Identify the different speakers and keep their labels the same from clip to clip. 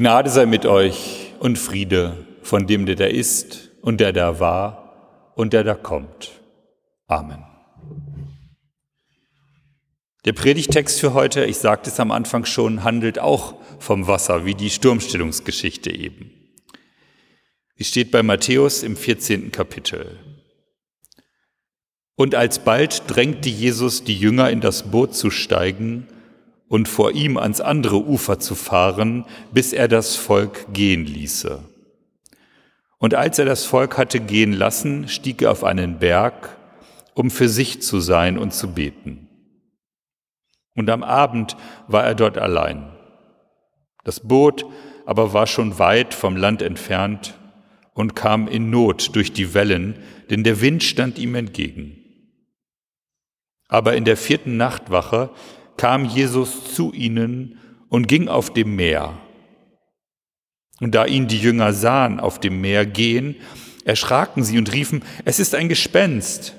Speaker 1: Gnade sei mit euch und Friede von dem, der da ist und der da war und der da kommt. Amen. Der Predigtext für heute, ich sagte es am Anfang schon, handelt auch vom Wasser, wie die Sturmstellungsgeschichte eben. Sie steht bei Matthäus im 14. Kapitel. Und alsbald drängte Jesus die Jünger in das Boot zu steigen und vor ihm ans andere Ufer zu fahren, bis er das Volk gehen ließe. Und als er das Volk hatte gehen lassen, stieg er auf einen Berg, um für sich zu sein und zu beten. Und am Abend war er dort allein. Das Boot aber war schon weit vom Land entfernt und kam in Not durch die Wellen, denn der Wind stand ihm entgegen. Aber in der vierten Nachtwache kam Jesus zu ihnen und ging auf dem Meer. Und da ihn die Jünger sahen auf dem Meer gehen, erschraken sie und riefen, es ist ein Gespenst.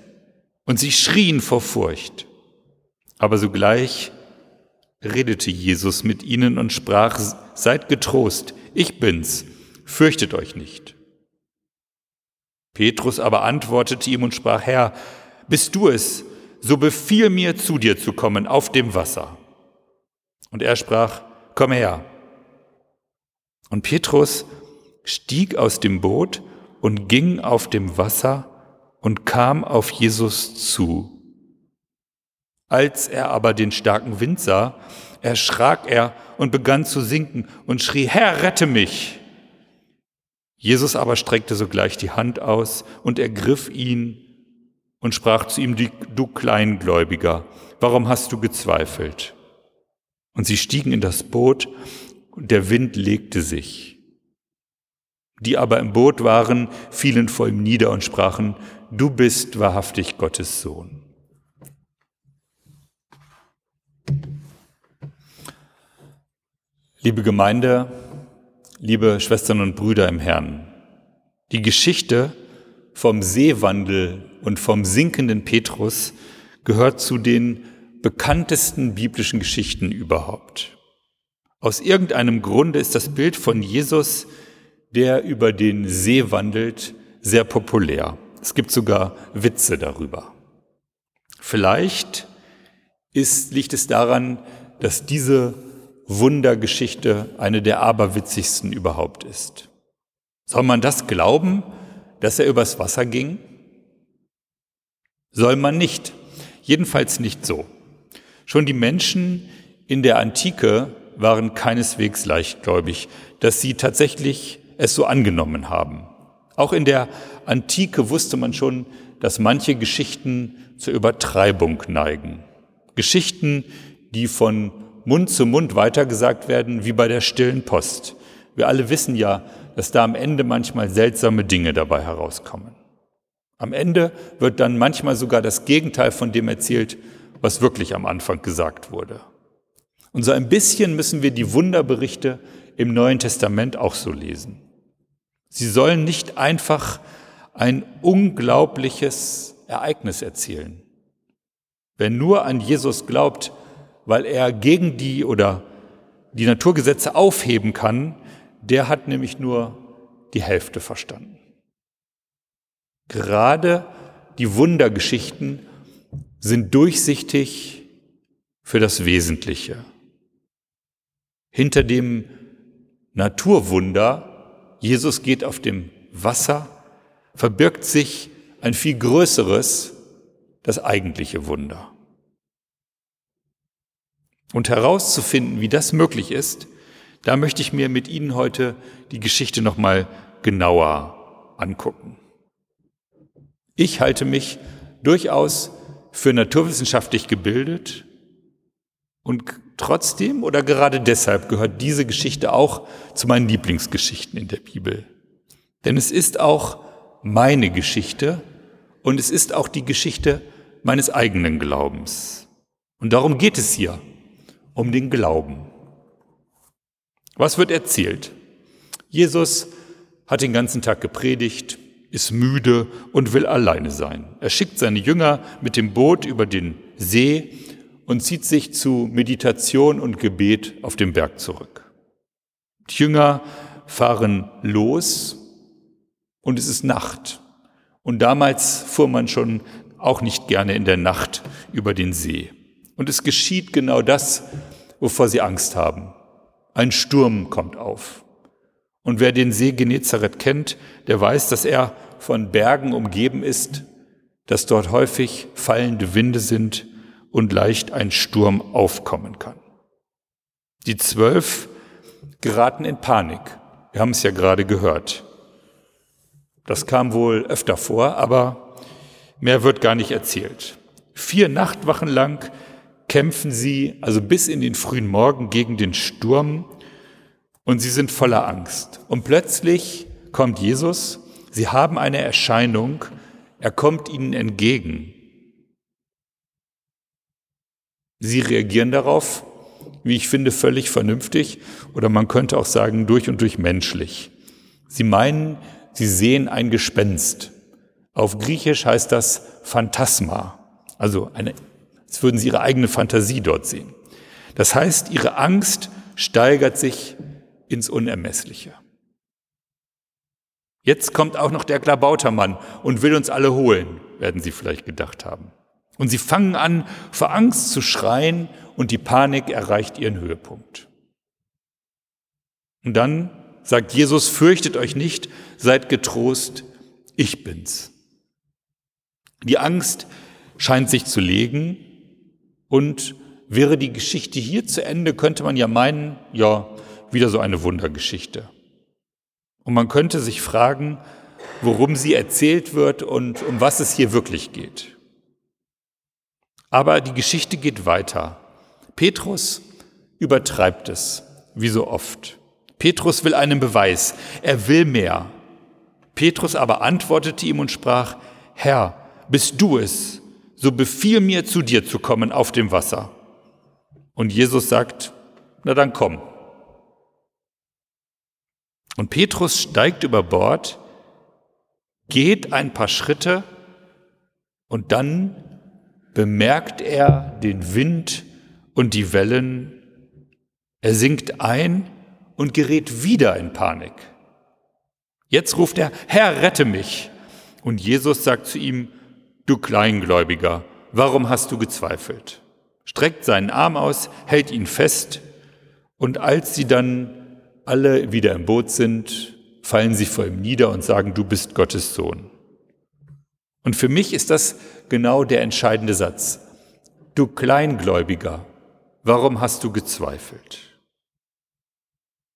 Speaker 1: Und sie schrien vor Furcht. Aber sogleich redete Jesus mit ihnen und sprach, seid getrost, ich bin's, fürchtet euch nicht. Petrus aber antwortete ihm und sprach, Herr, bist du es, so befiehl mir zu dir zu kommen auf dem Wasser. Und er sprach, komm her. Und Petrus stieg aus dem Boot und ging auf dem Wasser und kam auf Jesus zu. Als er aber den starken Wind sah, erschrak er und begann zu sinken und schrie, Herr, rette mich! Jesus aber streckte sogleich die Hand aus und ergriff ihn und sprach zu ihm, du Kleingläubiger, warum hast du gezweifelt? Und sie stiegen in das Boot und der Wind legte sich. Die aber im Boot waren, fielen vor ihm nieder und sprachen, du bist wahrhaftig Gottes Sohn. Liebe Gemeinde, liebe Schwestern und Brüder im Herrn, die Geschichte vom Seewandel und vom sinkenden Petrus gehört zu den bekanntesten biblischen Geschichten überhaupt. Aus irgendeinem Grunde ist das Bild von Jesus, der über den See wandelt, sehr populär. Es gibt sogar Witze darüber. Vielleicht ist, liegt es daran, dass diese Wundergeschichte eine der aberwitzigsten überhaupt ist. Soll man das glauben, dass er übers Wasser ging? Soll man nicht. Jedenfalls nicht so. Schon die Menschen in der Antike waren keineswegs leichtgläubig, dass sie tatsächlich es so angenommen haben. Auch in der Antike wusste man schon, dass manche Geschichten zur Übertreibung neigen. Geschichten, die von Mund zu Mund weitergesagt werden, wie bei der stillen Post. Wir alle wissen ja, dass da am Ende manchmal seltsame Dinge dabei herauskommen. Am Ende wird dann manchmal sogar das Gegenteil von dem erzählt, was wirklich am Anfang gesagt wurde. Und so ein bisschen müssen wir die Wunderberichte im Neuen Testament auch so lesen. Sie sollen nicht einfach ein unglaubliches Ereignis erzählen. Wer nur an Jesus glaubt, weil er gegen die oder die Naturgesetze aufheben kann, der hat nämlich nur die Hälfte verstanden. Gerade die Wundergeschichten sind durchsichtig für das Wesentliche. Hinter dem Naturwunder, Jesus geht auf dem Wasser, verbirgt sich ein viel größeres, das eigentliche Wunder. Und herauszufinden, wie das möglich ist, da möchte ich mir mit Ihnen heute die Geschichte nochmal genauer angucken. Ich halte mich durchaus für naturwissenschaftlich gebildet und trotzdem oder gerade deshalb gehört diese Geschichte auch zu meinen Lieblingsgeschichten in der Bibel. Denn es ist auch meine Geschichte und es ist auch die Geschichte meines eigenen Glaubens. Und darum geht es hier, um den Glauben. Was wird erzählt? Jesus hat den ganzen Tag gepredigt, ist müde und will alleine sein. Er schickt seine Jünger mit dem Boot über den See und zieht sich zu Meditation und Gebet auf dem Berg zurück. Die Jünger fahren los und es ist Nacht. Und damals fuhr man schon auch nicht gerne in der Nacht über den See. Und es geschieht genau das, wovor sie Angst haben. Ein Sturm kommt auf. Und wer den See Genezareth kennt, der weiß, dass er von Bergen umgeben ist, dass dort häufig fallende Winde sind und leicht ein Sturm aufkommen kann. Die Zwölf geraten in Panik. Wir haben es ja gerade gehört. Das kam wohl öfter vor, aber mehr wird gar nicht erzählt. Vier Nachtwachen lang kämpfen sie, also bis in den frühen Morgen, gegen den Sturm und sie sind voller Angst. Und plötzlich kommt Jesus, sie haben eine Erscheinung, er kommt ihnen entgegen. Sie reagieren darauf, wie ich finde, völlig vernünftig oder man könnte auch sagen, durch und durch menschlich. Sie meinen, sie sehen ein Gespenst. Auf Griechisch heißt das Phantasma, also eine, als würden sie ihre eigene Fantasie dort sehen. Das heißt, ihre Angst steigert sich ins Unermessliche. Jetzt kommt auch noch der Klabautermann und will uns alle holen, werden sie vielleicht gedacht haben. Und sie fangen an, vor Angst zu schreien und die Panik erreicht ihren Höhepunkt. Und dann sagt Jesus, fürchtet euch nicht, seid getrost, ich bin's. Die Angst scheint sich zu legen und wäre die Geschichte hier zu Ende, könnte man ja meinen, ja, wieder so eine Wundergeschichte. Und man könnte sich fragen, worum sie erzählt wird und um was es hier wirklich geht. Aber die Geschichte geht weiter. Petrus übertreibt es, wie so oft. Petrus will einen Beweis, er will mehr. Petrus aber antwortete ihm und sprach, Herr, bist du es, so befiehl mir zu dir zu kommen auf dem Wasser. Und Jesus sagt, na dann komm. Und Petrus steigt über Bord, geht ein paar Schritte und dann bemerkt er den Wind und die Wellen. Er sinkt ein und gerät wieder in Panik. Jetzt ruft er, Herr, rette mich. Und Jesus sagt zu ihm, du Kleingläubiger, warum hast du gezweifelt? Streckt seinen Arm aus, hält ihn fest, und als sie dann alle wieder im Boot sind, fallen sie vor ihm nieder und sagen, du bist Gottes Sohn. Und für mich ist das genau der entscheidende Satz. Du Kleingläubiger, warum hast du gezweifelt?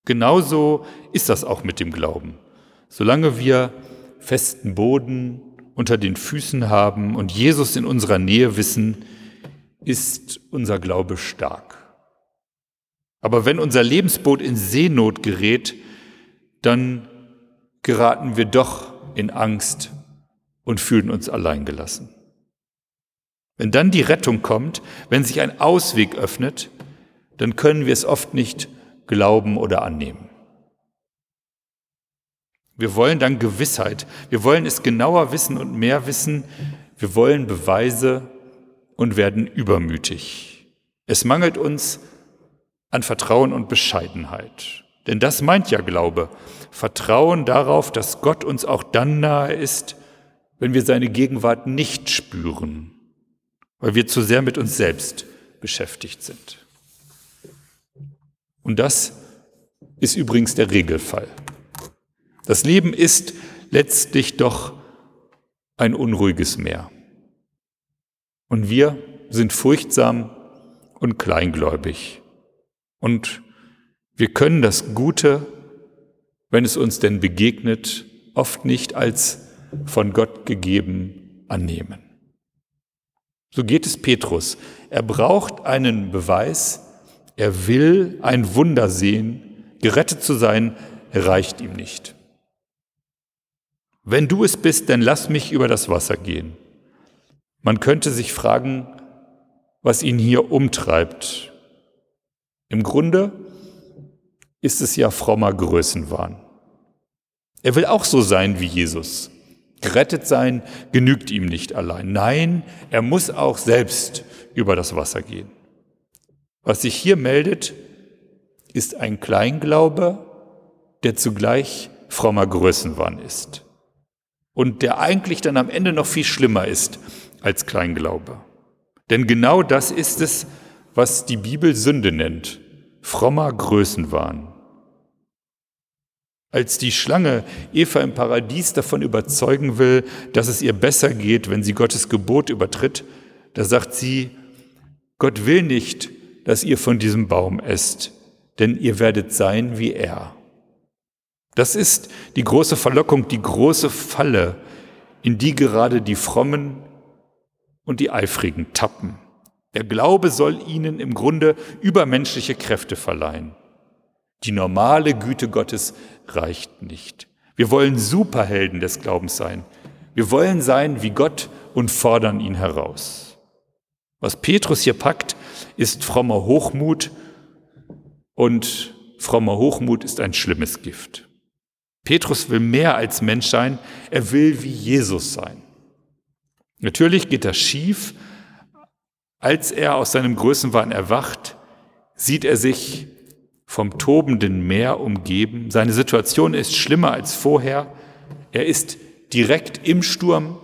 Speaker 1: Genauso ist das auch mit dem Glauben. Solange wir festen Boden unter den Füßen haben und Jesus in unserer Nähe wissen, ist unser Glaube stark. Aber wenn unser Lebensboot in Seenot gerät, dann geraten wir doch in Angst und fühlen uns alleingelassen. Wenn dann die Rettung kommt, wenn sich ein Ausweg öffnet, dann können wir es oft nicht glauben oder annehmen. Wir wollen dann Gewissheit, wir wollen es genauer wissen und mehr wissen, wir wollen Beweise und werden übermütig. Es mangelt uns an Vertrauen und Bescheidenheit. Denn das meint ja Glaube. Vertrauen darauf, dass Gott uns auch dann nahe ist, wenn wir seine Gegenwart nicht spüren, weil wir zu sehr mit uns selbst beschäftigt sind. Und das ist übrigens der Regelfall. Das Leben ist letztlich doch ein unruhiges Meer. Und wir sind furchtsam und kleingläubig. Und wir können das Gute, wenn es uns denn begegnet, oft nicht als von Gott gegeben annehmen. So geht es Petrus. Er braucht einen Beweis, er will ein Wunder sehen, gerettet zu sein, reicht ihm nicht. Wenn du es bist, dann lass mich über das Wasser gehen. Man könnte sich fragen, was ihn hier umtreibt, im Grunde ist es ja frommer Größenwahn. Er will auch so sein wie Jesus. Gerettet sein genügt ihm nicht allein. Nein, er muss auch selbst über das Wasser gehen. Was sich hier meldet, ist ein Kleinglaube der zugleich frommer Größenwahn ist. Und der eigentlich dann am Ende noch viel schlimmer ist als Kleinglaube. Denn genau das ist es, was die Bibel Sünde nennt, frommer Größenwahn. Als die Schlange Eva im Paradies davon überzeugen will, dass es ihr besser geht, wenn sie Gottes Gebot übertritt, da sagt sie, Gott will nicht, dass ihr von diesem Baum esst, denn ihr werdet sein wie er. Das ist die große Verlockung, die große Falle, in die gerade die Frommen und die Eifrigen tappen. Der Glaube soll ihnen im Grunde übermenschliche Kräfte verleihen. Die normale Güte Gottes reicht nicht. Wir wollen Superhelden des Glaubens sein. Wir wollen sein wie Gott und fordern ihn heraus. Was Petrus hier packt, ist frommer Hochmut und frommer Hochmut ist ein schlimmes Gift. Petrus will mehr als Mensch sein, er will wie Jesus sein. Natürlich geht das schief. Als er aus seinem Größenwahn erwacht, sieht er sich vom tobenden Meer umgeben. Seine Situation ist schlimmer als vorher. Er ist direkt im Sturm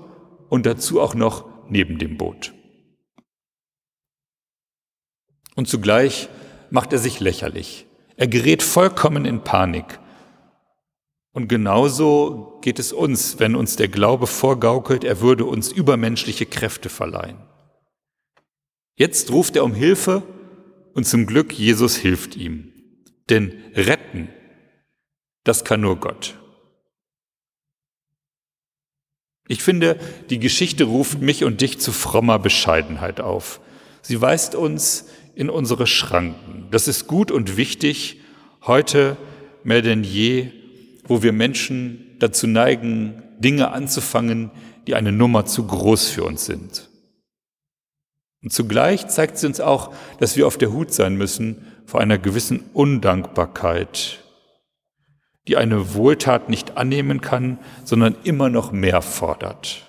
Speaker 1: und dazu auch noch neben dem Boot. Und zugleich macht er sich lächerlich. Er gerät vollkommen in Panik. Und genauso geht es uns, wenn uns der Glaube vorgaukelt, er würde uns übermenschliche Kräfte verleihen. Jetzt ruft er um Hilfe und zum Glück Jesus hilft ihm. Denn retten, das kann nur Gott. Ich finde, die Geschichte ruft mich und dich zu frommer Bescheidenheit auf. Sie weist uns in unsere Schranken. Das ist gut und wichtig, heute mehr denn je wo wir Menschen dazu neigen, Dinge anzufangen, die eine Nummer zu groß für uns sind. Und zugleich zeigt sie uns auch, dass wir auf der Hut sein müssen vor einer gewissen Undankbarkeit, die eine Wohltat nicht annehmen kann, sondern immer noch mehr fordert.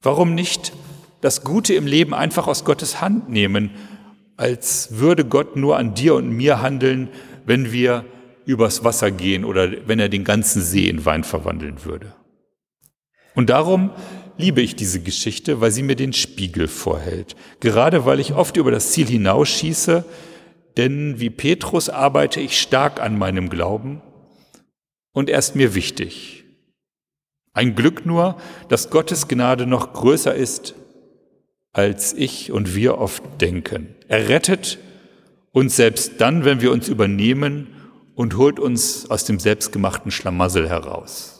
Speaker 1: Warum nicht das Gute im Leben einfach aus Gottes Hand nehmen, als würde Gott nur an dir und mir handeln, wenn wir übers Wasser gehen oder wenn er den ganzen See in Wein verwandeln würde. Und darum liebe ich diese Geschichte, weil sie mir den Spiegel vorhält. Gerade weil ich oft über das Ziel hinausschieße, denn wie Petrus arbeite ich stark an meinem Glauben und er ist mir wichtig. Ein Glück nur, dass Gottes Gnade noch größer ist, als ich und wir oft denken. Er rettet uns selbst dann, wenn wir uns übernehmen und holt uns aus dem selbstgemachten Schlamassel heraus.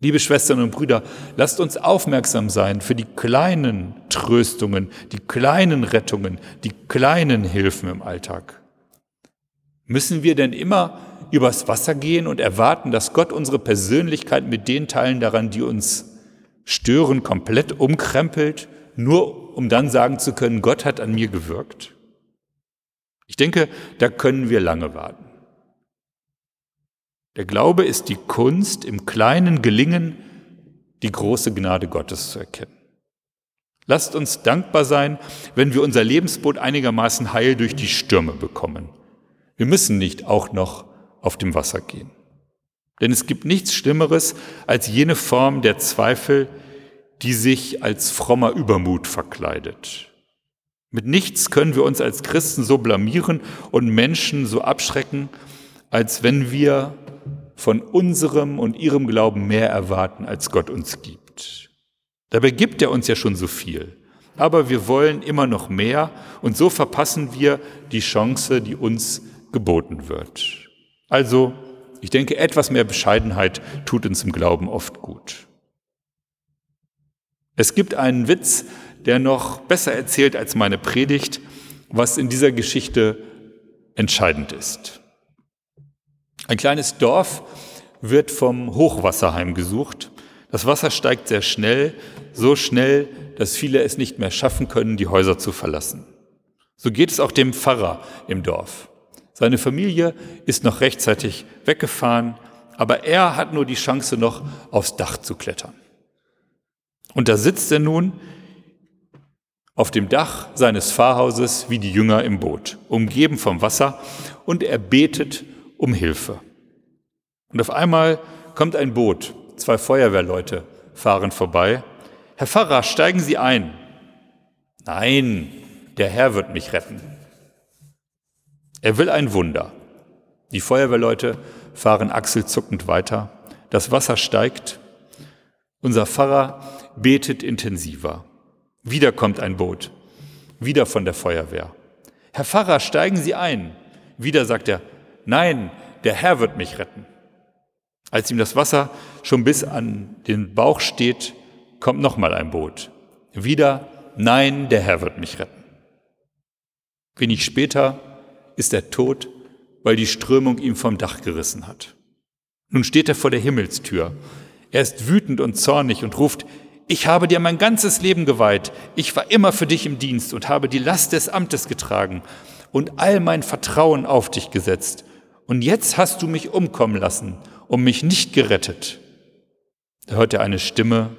Speaker 1: Liebe Schwestern und Brüder, lasst uns aufmerksam sein für die kleinen Tröstungen, die kleinen Rettungen, die kleinen Hilfen im Alltag. Müssen wir denn immer übers Wasser gehen und erwarten, dass Gott unsere Persönlichkeit mit den Teilen daran, die uns stören, komplett umkrempelt, nur um dann sagen zu können, Gott hat an mir gewirkt? Ich denke, da können wir lange warten. Der Glaube ist die Kunst, im kleinen Gelingen die große Gnade Gottes zu erkennen. Lasst uns dankbar sein, wenn wir unser Lebensboot einigermaßen heil durch die Stürme bekommen. Wir müssen nicht auch noch auf dem Wasser gehen. Denn es gibt nichts Schlimmeres als jene Form der Zweifel, die sich als frommer Übermut verkleidet. Mit nichts können wir uns als Christen so blamieren und Menschen so abschrecken, als wenn wir von unserem und ihrem Glauben mehr erwarten, als Gott uns gibt. Dabei gibt er uns ja schon so viel. Aber wir wollen immer noch mehr und so verpassen wir die Chance, die uns geboten wird. Also, ich denke, etwas mehr Bescheidenheit tut uns im Glauben oft gut. Es gibt einen Witz, der noch besser erzählt als meine Predigt, was in dieser Geschichte entscheidend ist. Ein kleines Dorf wird vom Hochwasser heimgesucht. Das Wasser steigt sehr schnell, so schnell, dass viele es nicht mehr schaffen können, die Häuser zu verlassen. So geht es auch dem Pfarrer im Dorf. Seine Familie ist noch rechtzeitig weggefahren, aber er hat nur die Chance noch aufs Dach zu klettern. Und da sitzt er nun auf dem Dach seines Pfarrhauses wie die Jünger im Boot, umgeben vom Wasser, und er betet um Hilfe. Und auf einmal kommt ein Boot, zwei Feuerwehrleute fahren vorbei. Herr Pfarrer, steigen Sie ein. Nein, der Herr wird mich retten. Er will ein Wunder. Die Feuerwehrleute fahren achselzuckend weiter. Das Wasser steigt. Unser Pfarrer betet intensiver. Wieder kommt ein Boot. Wieder von der Feuerwehr. Herr Pfarrer, steigen Sie ein. Wieder sagt er, nein, der Herr wird mich retten. Als ihm das Wasser schon bis an den Bauch steht, kommt nochmal ein Boot. Wieder, nein, der Herr wird mich retten. Wenig später ist er tot, weil die Strömung ihm vom Dach gerissen hat. Nun steht er vor der Himmelstür. Er ist wütend und zornig und ruft, ich habe dir mein ganzes Leben geweiht, ich war immer für dich im Dienst und habe die Last des Amtes getragen und all mein Vertrauen auf dich gesetzt. Und jetzt hast du mich umkommen lassen und mich nicht gerettet. Da hört er eine Stimme,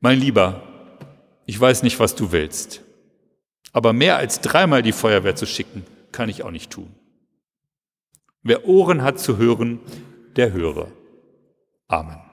Speaker 1: mein Lieber, ich weiß nicht, was du willst, aber mehr als dreimal die Feuerwehr zu schicken, kann ich auch nicht tun. Wer Ohren hat zu hören, der höre. Amen.